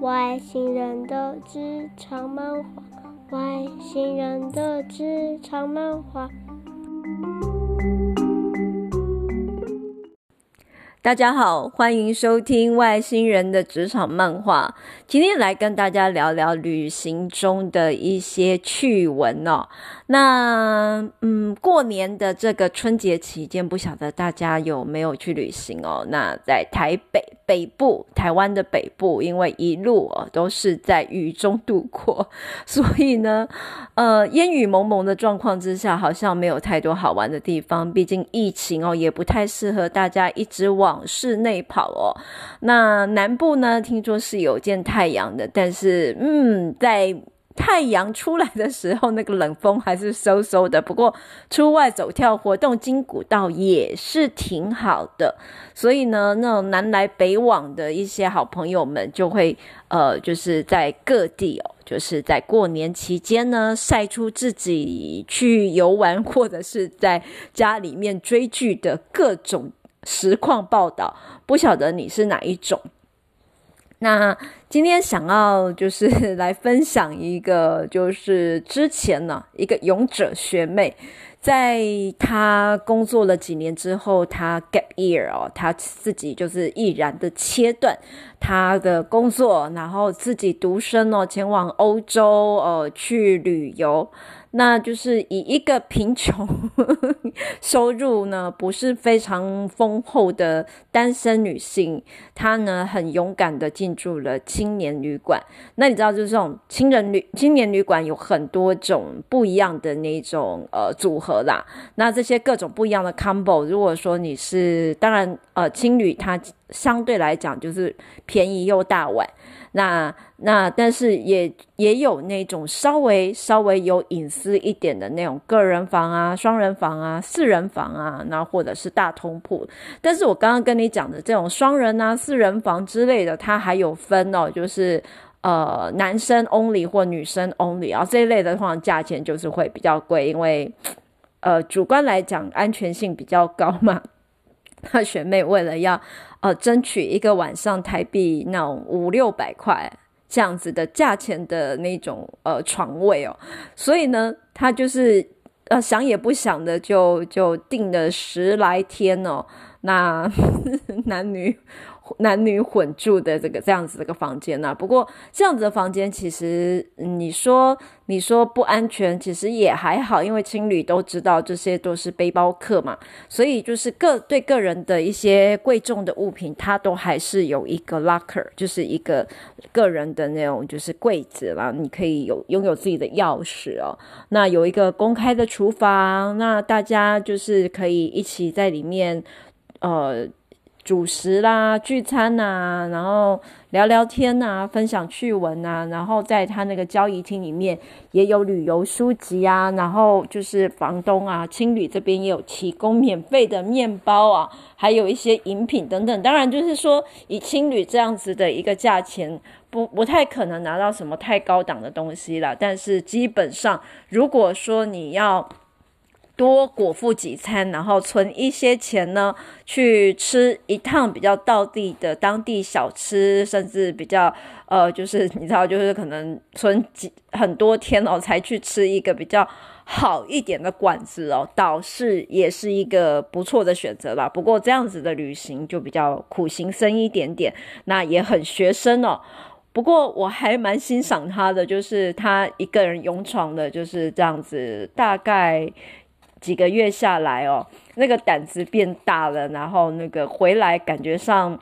外星人的职场漫画，外星人的职场漫画。大家好，欢迎收听《外星人的职场漫画》。今天来跟大家聊聊旅行中的一些趣闻哦。那嗯，过年的这个春节期间，不晓得大家有没有去旅行哦？那在台北北部，台湾的北部，因为一路哦都是在雨中度过，所以呢，呃，烟雨蒙蒙的状况之下，好像没有太多好玩的地方。毕竟疫情哦，也不太适合大家一直往室内跑哦。那南部呢，听说是有见太阳的，但是嗯，在。太阳出来的时候，那个冷风还是飕飕的。不过出外走跳活动筋骨道也是挺好的。所以呢，那种南来北往的一些好朋友们就会呃，就是在各地哦，就是在过年期间呢，晒出自己去游玩或者是在家里面追剧的各种实况报道。不晓得你是哪一种？那今天想要就是 来分享一个，就是之前呢，一个勇者学妹，在她工作了几年之后，她 gap year 哦，她自己就是毅然的切断她的工作，然后自己独身哦，前往欧洲呃去旅游。那就是以一个贫穷 收入呢，不是非常丰厚的单身女性，她呢很勇敢的进驻了青年旅馆。那你知道，就是这种青人旅青年旅馆有很多种不一样的那种呃组合啦。那这些各种不一样的 combo，如果说你是当然呃青旅，它相对来讲就是便宜又大碗。那那但是也也有那种稍微稍微有隐私一点的那种个人房啊、双人房啊、四人房啊，那或者是大通铺。但是我刚刚跟你讲的这种双人啊、四人房之类的，它还有分哦，就是呃男生 only 或女生 only 啊这一类的话，价钱就是会比较贵，因为呃主观来讲安全性比较高嘛。他学妹为了要呃争取一个晚上台币那种五六百块这样子的价钱的那种呃床位哦，所以呢，她就是呃想也不想的就就订了十来天哦，那 男女。男女混住的这个这样子的一个房间呐，不过这样子的房间其实你说你说不安全，其实也还好，因为青旅都知道这些都是背包客嘛，所以就是个对个人的一些贵重的物品，它都还是有一个 locker，就是一个个人的那种就是柜子啦，你可以有拥有自己的钥匙哦。那有一个公开的厨房，那大家就是可以一起在里面呃。主食啦，聚餐呐、啊，然后聊聊天呐、啊，分享趣闻呐、啊，然后在他那个交易厅里面也有旅游书籍啊，然后就是房东啊，青旅这边也有提供免费的面包啊，还有一些饮品等等。当然，就是说以青旅这样子的一个价钱，不不太可能拿到什么太高档的东西啦。但是基本上，如果说你要。多果腹几餐，然后存一些钱呢，去吃一趟比较道地的当地小吃，甚至比较呃，就是你知道，就是可能存几很多天哦，才去吃一个比较好一点的馆子哦，倒是也是一个不错的选择啦。不过这样子的旅行就比较苦行僧一点点，那也很学生哦。不过我还蛮欣赏他的，就是他一个人勇闯的，就是这样子，大概。几个月下来哦，那个胆子变大了，然后那个回来感觉上，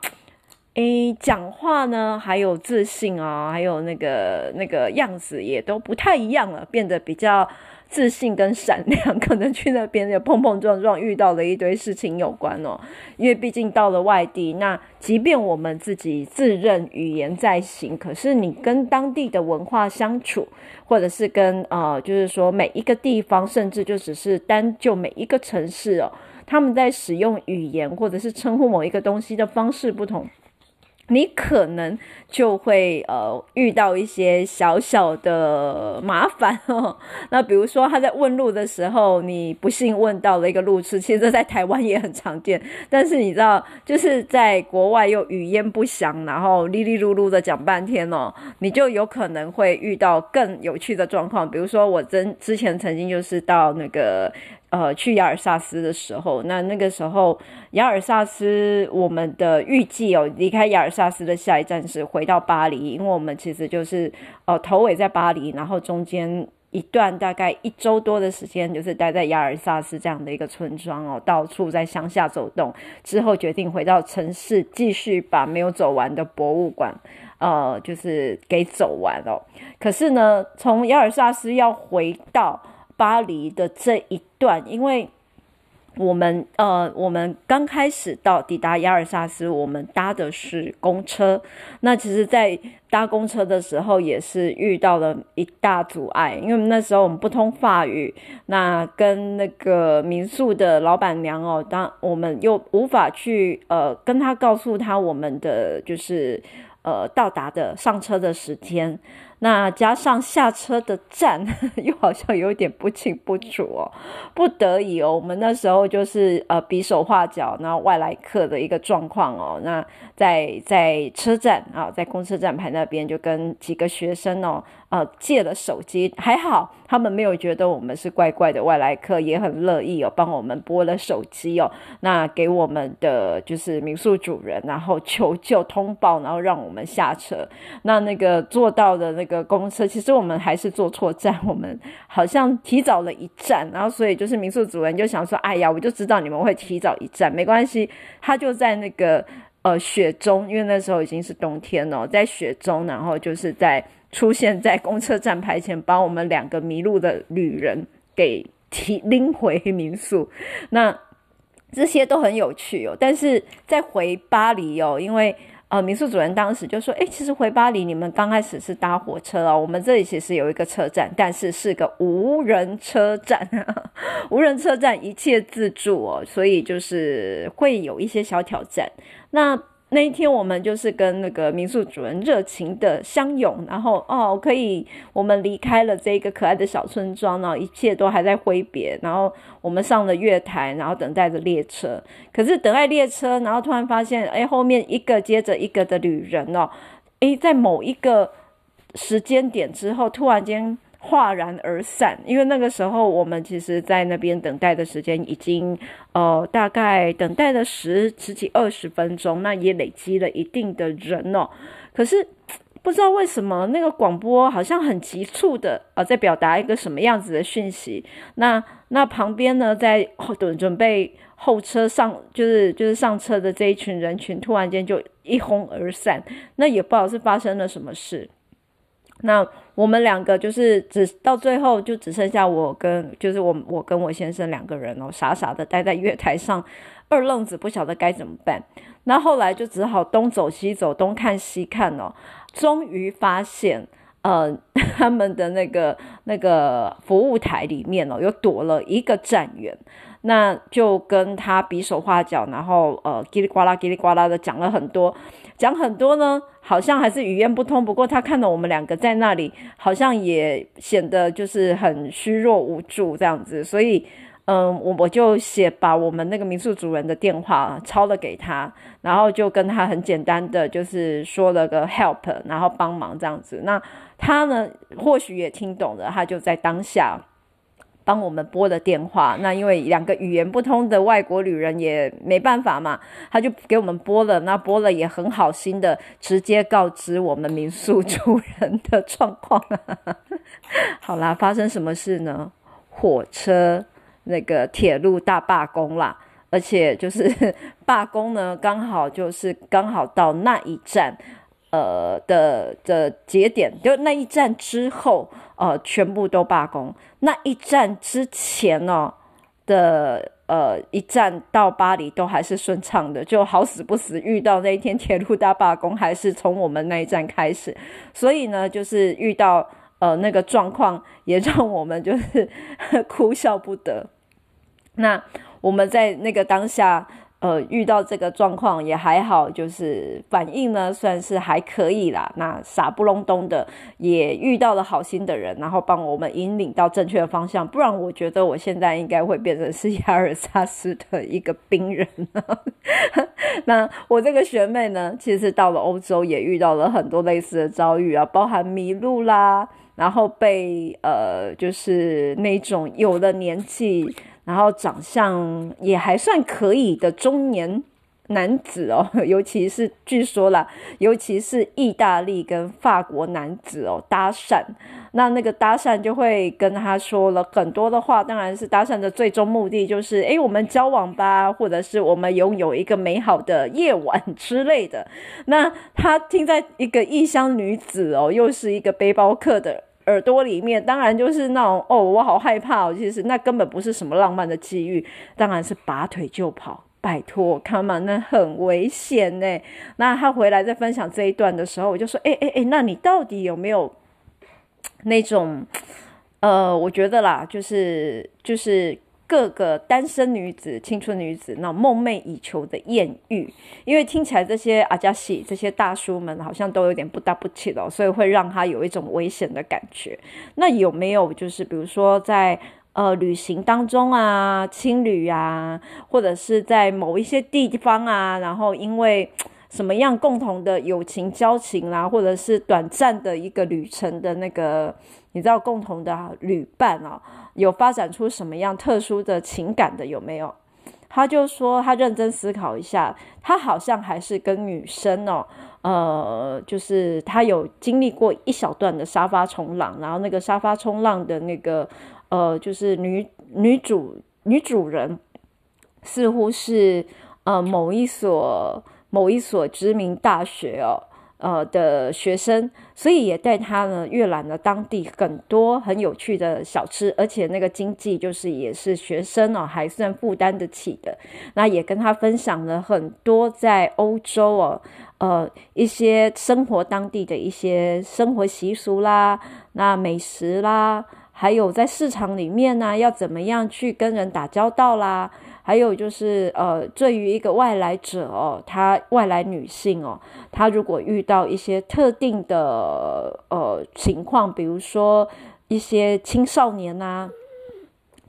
诶，讲话呢还有自信啊，还有那个那个样子也都不太一样了，变得比较。自信跟闪亮，可能去那边也碰碰撞撞，遇到了一堆事情有关哦。因为毕竟到了外地，那即便我们自己自认语言在行，可是你跟当地的文化相处，或者是跟呃，就是说每一个地方，甚至就只是单就每一个城市哦，他们在使用语言或者是称呼某一个东西的方式不同。你可能就会呃遇到一些小小的麻烦哦。那比如说他在问路的时候，你不幸问到了一个路痴，其实这在台湾也很常见。但是你知道，就是在国外又语焉不详，然后哩哩噜噜的讲半天哦，你就有可能会遇到更有趣的状况。比如说我真之前曾经就是到那个。呃，去亚尔萨斯的时候，那那个时候亚尔萨斯，我们的预计哦，离开亚尔萨斯的下一站是回到巴黎，因为我们其实就是呃头尾在巴黎，然后中间一段大概一周多的时间，就是待在亚尔萨斯这样的一个村庄哦，到处在乡下走动，之后决定回到城市，继续把没有走完的博物馆，呃，就是给走完哦。可是呢，从亚尔萨斯要回到巴黎的这一段，因为我们呃，我们刚开始到抵达亚尔萨斯，我们搭的是公车。那其实，在搭公车的时候，也是遇到了一大阻碍，因为那时候我们不通法语，那跟那个民宿的老板娘哦，当我们又无法去呃跟他告诉他我们的就是呃到达的上车的时间。那加上下车的站 又好像有点不清不楚哦，不得已哦，我们那时候就是呃比手画脚，然后外来客的一个状况哦。那在在车站啊，在公车站牌那边就跟几个学生哦。呃，借了手机还好，他们没有觉得我们是怪怪的外来客，也很乐意哦，帮我们拨了手机哦，那给我们的就是民宿主人，然后求救通报，然后让我们下车。那那个坐到的那个公车，其实我们还是坐错站，我们好像提早了一站，然后所以就是民宿主人就想说，哎呀，我就知道你们会提早一站，没关系，他就在那个呃雪中，因为那时候已经是冬天了，在雪中，然后就是在。出现在公车站牌前，把我们两个迷路的旅人给提拎回民宿。那这些都很有趣哦。但是在回巴黎哦，因为呃，民宿主人当时就说：“诶，其实回巴黎你们刚开始是搭火车哦，我们这里其实有一个车站，但是是个无人车站，无人车站一切自助哦，所以就是会有一些小挑战。”那那一天，我们就是跟那个民宿主人热情的相拥，然后哦，可以，我们离开了这个可爱的小村庄，然后一切都还在挥别，然后我们上了月台，然后等待着列车。可是等待列车，然后突然发现，哎，后面一个接着一个的旅人哦，哎，在某一个时间点之后，突然间。哗然而散，因为那个时候我们其实，在那边等待的时间已经，呃，大概等待了十十几二十分钟，那也累积了一定的人哦。可是不知道为什么，那个广播好像很急促的，呃，在表达一个什么样子的讯息。那那旁边呢，在准准备候车上，就是就是上车的这一群人群，突然间就一哄而散，那也不知道是发生了什么事。那我们两个就是只到最后就只剩下我跟就是我我跟我先生两个人哦，傻傻的待在月台上，二愣子不晓得该怎么办。那后来就只好东走西走，东看西看哦，终于发现呃 他们的那个那个服务台里面哦，有躲了一个站员。那就跟他比手画脚，然后呃叽里呱啦叽里呱啦的讲了很多，讲很多呢，好像还是语言不通。不过他看到我们两个在那里，好像也显得就是很虚弱无助这样子。所以，嗯，我我就写把我们那个民宿主人的电话抄了给他，然后就跟他很简单的就是说了个 help，然后帮忙这样子。那他呢，或许也听懂了，他就在当下。帮我们拨了电话，那因为两个语言不通的外国旅人也没办法嘛，他就给我们拨了，那拨了也很好心的直接告知我们民宿主人的状况。好啦，发生什么事呢？火车那个铁路大罢工啦，而且就是 罢工呢，刚好就是刚好到那一站。呃的的节点，就那一站之后，呃，全部都罢工。那一站之前呢、的呃一站到巴黎都还是顺畅的，就好死不死遇到那一天铁路大罢工，还是从我们那一站开始。所以呢，就是遇到呃那个状况，也让我们就是 哭笑不得。那我们在那个当下。呃，遇到这个状况也还好，就是反应呢算是还可以啦。那傻不隆咚的也遇到了好心的人，然后帮我们引领到正确的方向。不然我觉得我现在应该会变成是亚尔萨斯的一个兵人了。那我这个学妹呢，其实到了欧洲也遇到了很多类似的遭遇啊，包含迷路啦，然后被呃，就是那种有了年纪。然后长相也还算可以的中年男子哦，尤其是据说啦，尤其是意大利跟法国男子哦搭讪，那那个搭讪就会跟他说了很多的话，当然是搭讪的最终目的就是，诶，我们交往吧，或者是我们拥有一个美好的夜晚之类的。那他听在一个异乡女子哦，又是一个背包客的。耳朵里面当然就是那种哦，我好害怕哦。其实那根本不是什么浪漫的机遇，当然是拔腿就跑。拜托，come on，那很危险呢。那他回来在分享这一段的时候，我就说，哎哎哎，那你到底有没有那种呃，我觉得啦，就是就是。各个单身女子、青春女子那梦寐以求的艳遇，因为听起来这些阿加西这些大叔们好像都有点不搭不起的，所以会让他有一种危险的感觉。那有没有就是比如说在呃旅行当中啊，青旅啊，或者是在某一些地方啊，然后因为什么样共同的友情交情啦、或者是短暂的一个旅程的那个。你知道共同的旅伴啊，有发展出什么样特殊的情感的有没有？他就说他认真思考一下，他好像还是跟女生哦，呃，就是他有经历过一小段的沙发冲浪，然后那个沙发冲浪的那个呃，就是女女主女主人似乎是呃某一所某一所知名大学哦。呃的学生，所以也带他呢阅览了当地很多很有趣的小吃，而且那个经济就是也是学生哦还算负担得起的。那也跟他分享了很多在欧洲哦，呃一些生活当地的一些生活习俗啦，那美食啦，还有在市场里面呢要怎么样去跟人打交道啦。还有就是，呃，对于一个外来者哦，她外来女性哦，她如果遇到一些特定的呃情况，比如说一些青少年呐，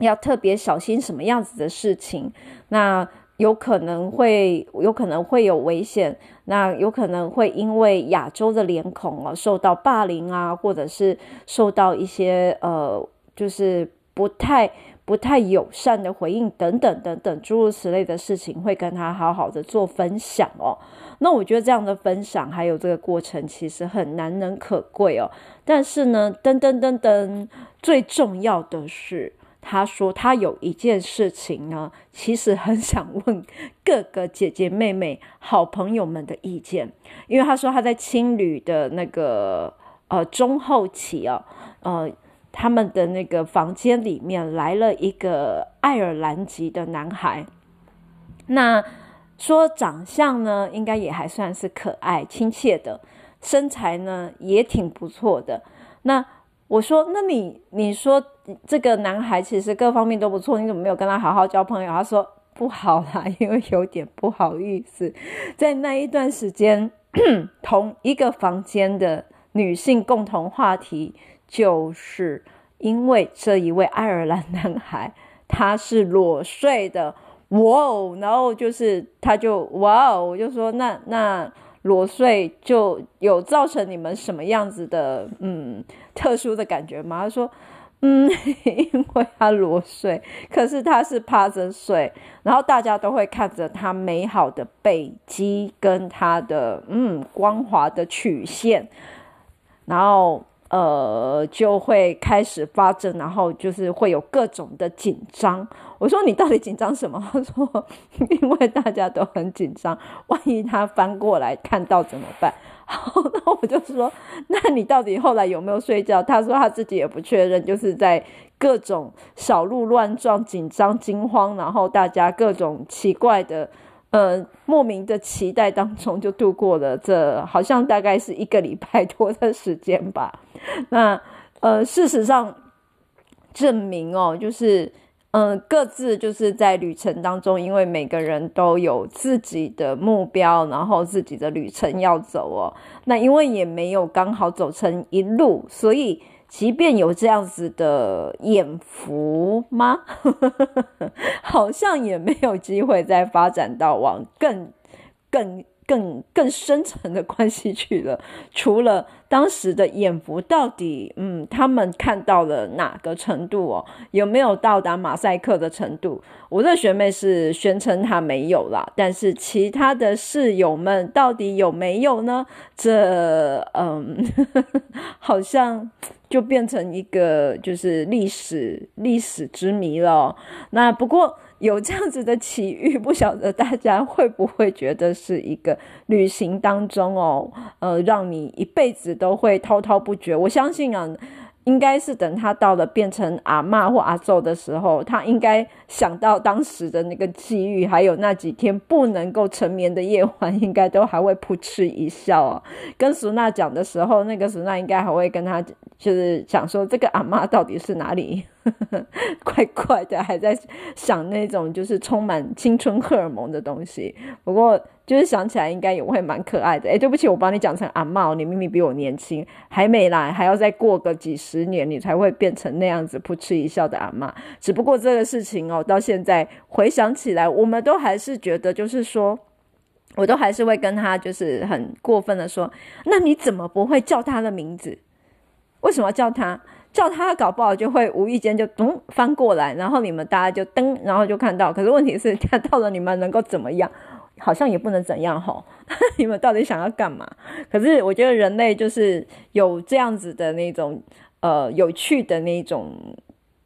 要特别小心什么样子的事情，那有可能会有可能会有危险，那有可能会因为亚洲的脸孔哦受到霸凌啊，或者是受到一些呃，就是不太。不太友善的回应等等等等诸如此类的事情，会跟他好好的做分享哦。那我觉得这样的分享还有这个过程其实很难能可贵哦。但是呢，噔噔噔噔，最重要的是，他说他有一件事情呢，其实很想问各个姐姐妹妹、好朋友们的意见，因为他说他在青旅的那个呃中后期啊，呃。他们的那个房间里面来了一个爱尔兰籍的男孩，那说长相呢，应该也还算是可爱亲切的，身材呢也挺不错的。那我说，那你你说这个男孩其实各方面都不错，你怎么没有跟他好好交朋友？他说不好啦，因为有点不好意思，在那一段时间，同一个房间的女性共同话题。就是因为这一位爱尔兰男孩，他是裸睡的，哇哦！然后就是他就哇哦，我就说那那裸睡就有造成你们什么样子的嗯特殊的感觉吗？他说嗯，因为他裸睡，可是他是趴着睡，然后大家都会看着他美好的背肌跟他的嗯光滑的曲线，然后。呃，就会开始发症，然后就是会有各种的紧张。我说你到底紧张什么？他说因为大家都很紧张，万一他翻过来看到怎么办？好，那我就说，那你到底后来有没有睡觉？他说他自己也不确认，就是在各种小鹿乱撞、紧张、惊慌，然后大家各种奇怪的。呃，莫名的期待当中就度过了这好像大概是一个礼拜多的时间吧。那呃，事实上证明哦，就是嗯、各自就是在旅程当中，因为每个人都有自己的目标，然后自己的旅程要走哦。那因为也没有刚好走成一路，所以即便有这样子的眼福吗？好像也没有机会再发展到往更更。更更深层的关系去了，除了当时的眼福，到底嗯，他们看到了哪个程度哦？有没有到达马赛克的程度？我的学妹是宣称她没有啦，但是其他的室友们到底有没有呢？这嗯，呵 呵好像就变成一个就是历史历史之谜了。那不过。有这样子的奇遇，不晓得大家会不会觉得是一个旅行当中哦，呃，让你一辈子都会滔滔不绝。我相信啊。应该是等他到了变成阿嬷或阿祖的时候，他应该想到当时的那个奇遇，还有那几天不能够成眠的夜晚，应该都还会扑哧一笑啊。跟苏娜讲的时候，那个苏娜应该还会跟他就是讲说，这个阿嬷到底是哪里 怪怪的，还在想那种就是充满青春荷尔蒙的东西。不过。就是想起来应该也会蛮可爱的。哎，对不起，我把你讲成阿嬷，你明明比我年轻，还没来，还要再过个几十年，你才会变成那样子扑哧一笑的阿嬷。只不过这个事情哦，到现在回想起来，我们都还是觉得，就是说，我都还是会跟他就是很过分的说，那你怎么不会叫他的名字？为什么叫他？叫他搞不好就会无意间就咚翻过来，然后你们大家就噔，然后就看到。可是问题是，看到了你们能够怎么样？好像也不能怎样吼，你们到底想要干嘛？可是我觉得人类就是有这样子的那种呃有趣的那种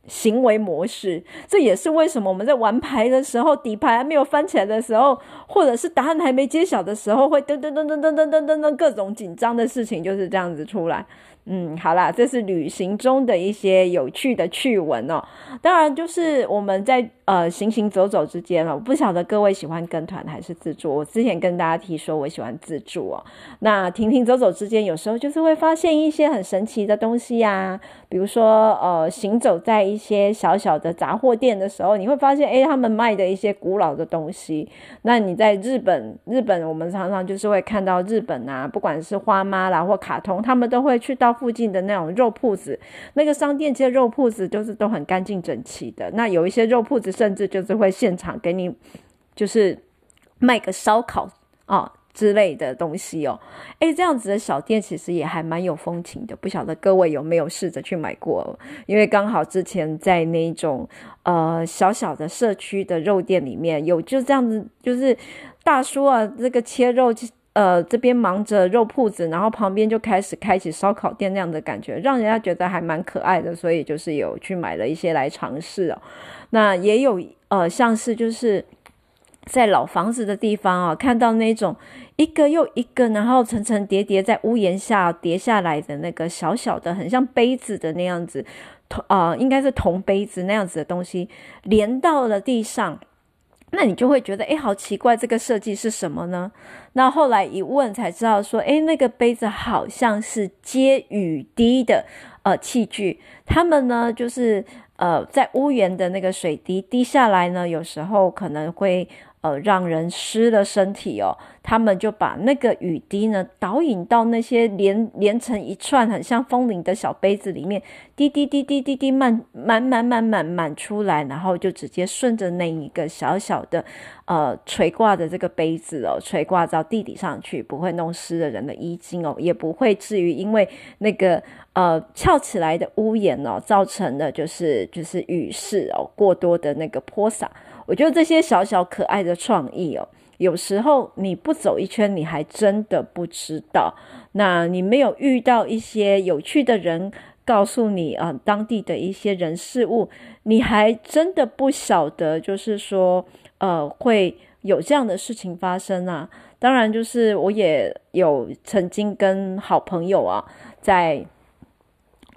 行为模式，这也是为什么我们在玩牌的时候，底牌还没有翻起来的时候，或者是答案还没揭晓的时候，会噔噔噔噔噔噔噔噔噔各种紧张的事情就是这样子出来。嗯，好啦，这是旅行中的一些有趣的趣闻哦。当然，就是我们在呃行行走走之间了。我不晓得各位喜欢跟团还是自助。我之前跟大家提说，我喜欢自助哦。那停停走走之间，有时候就是会发现一些很神奇的东西呀。比如说，呃，行走在一些小小的杂货店的时候，你会发现，诶，他们卖的一些古老的东西。那你在日本，日本我们常常就是会看到日本啊，不管是花妈啦或卡通，他们都会去到。附近的那种肉铺子，那个商店街肉铺子就是都很干净整齐的。那有一些肉铺子甚至就是会现场给你，就是卖个烧烤啊之类的东西哦。诶，这样子的小店其实也还蛮有风情的。不晓得各位有没有试着去买过？因为刚好之前在那种呃小小的社区的肉店里面有就这样子，就是大叔啊，这个切肉。呃，这边忙着肉铺子，然后旁边就开始开启烧烤店那样的感觉，让人家觉得还蛮可爱的，所以就是有去买了一些来尝试哦。那也有呃，像是就是在老房子的地方啊，看到那种一个又一个，然后层层叠叠在屋檐下叠下来的那个小小的，很像杯子的那样子，铜啊、应该是铜杯子那样子的东西，连到了地上。那你就会觉得，诶，好奇怪，这个设计是什么呢？那后来一问才知道，说，诶，那个杯子好像是接雨滴的呃器具。他们呢，就是呃在屋檐的那个水滴滴下来呢，有时候可能会。呃，让人湿了身体哦，他们就把那个雨滴呢导引到那些连连成一串很像风铃的小杯子里面，滴滴滴滴滴滴满满满满满满出来，然后就直接顺着那一个小小的呃垂挂的这个杯子哦，垂挂到地底上去，不会弄湿了人的衣襟哦，也不会至于因为那个呃翘起来的屋檐哦，造成的就是就是雨势哦过多的那个泼洒。我觉得这些小小可爱的创意哦，有时候你不走一圈，你还真的不知道。那你没有遇到一些有趣的人告诉你啊，当地的一些人事物，你还真的不晓得，就是说，呃，会有这样的事情发生啊。当然，就是我也有曾经跟好朋友啊，在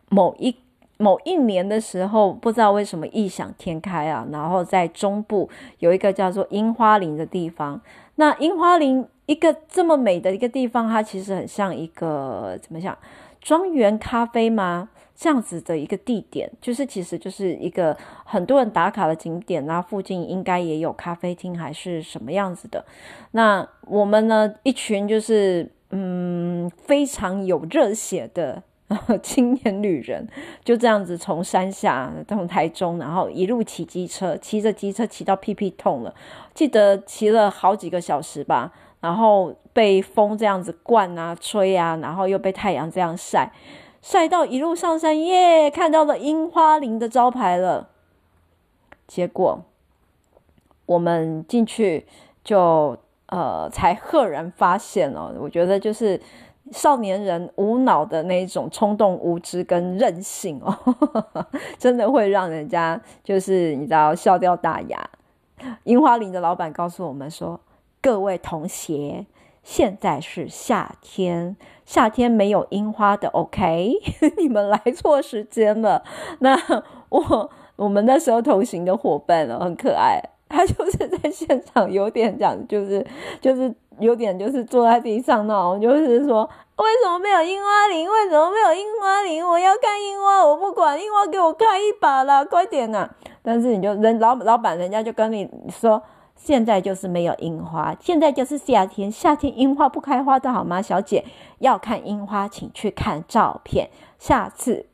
某一。某一年的时候，不知道为什么异想天开啊，然后在中部有一个叫做樱花林的地方。那樱花林一个这么美的一个地方，它其实很像一个怎么讲庄园咖啡吗？这样子的一个地点，就是其实就是一个很多人打卡的景点，那附近应该也有咖啡厅还是什么样子的。那我们呢，一群就是嗯非常有热血的 青年旅人，就这样子从山下从台中，然后一路骑机车，骑着机车骑到屁屁痛了，记得骑了好几个小时吧，然后被风这样子灌啊吹啊，然后又被太阳这样晒。晒到一路上山耶，看到了樱花林的招牌了。结果我们进去就呃，才赫然发现哦，我觉得就是少年人无脑的那种冲动、无知跟任性哦，真的会让人家就是你知道笑掉大牙。樱花林的老板告诉我们说：“各位同学。”现在是夏天，夏天没有樱花的，OK？你们来错时间了。那我我们那时候同行的伙伴哦，很可爱，他就是在现场有点讲，就是就是有点就是坐在地上那种，就是说为什么没有樱花林？为什么没有樱花林？我要看樱花，我不管樱花，给我开一把啦，快点啊！但是你就人老老板人家就跟你说。现在就是没有樱花，现在就是夏天，夏天樱花不开花的好吗？小姐要看樱花，请去看照片。下次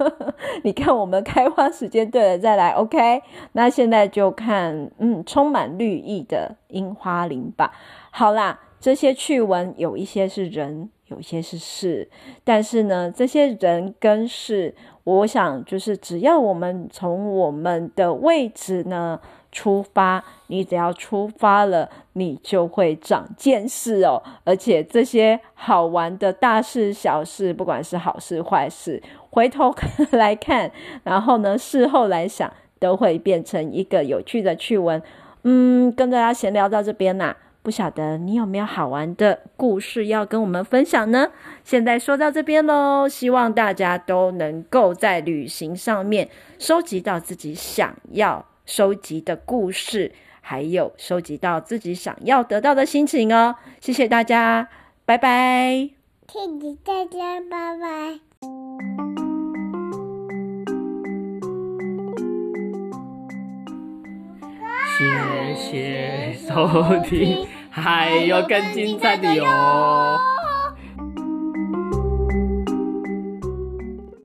你看我们开花时间对了再来，OK？那现在就看嗯，充满绿意的樱花林吧。好啦，这些趣闻有一些是人，有一些是事，但是呢，这些人跟事，我想就是只要我们从我们的位置呢。出发，你只要出发了，你就会长见识哦。而且这些好玩的大事小事，不管是好事坏事，回头来看，然后呢，事后来想，都会变成一个有趣的趣闻。嗯，跟大家闲聊到这边呐，不晓得你有没有好玩的故事要跟我们分享呢？现在说到这边喽，希望大家都能够在旅行上面收集到自己想要。收集的故事，还有收集到自己想要得到的心情哦。谢谢大家，拜拜。谢谢大家，拜拜。谢谢收听，还有更精彩的哟。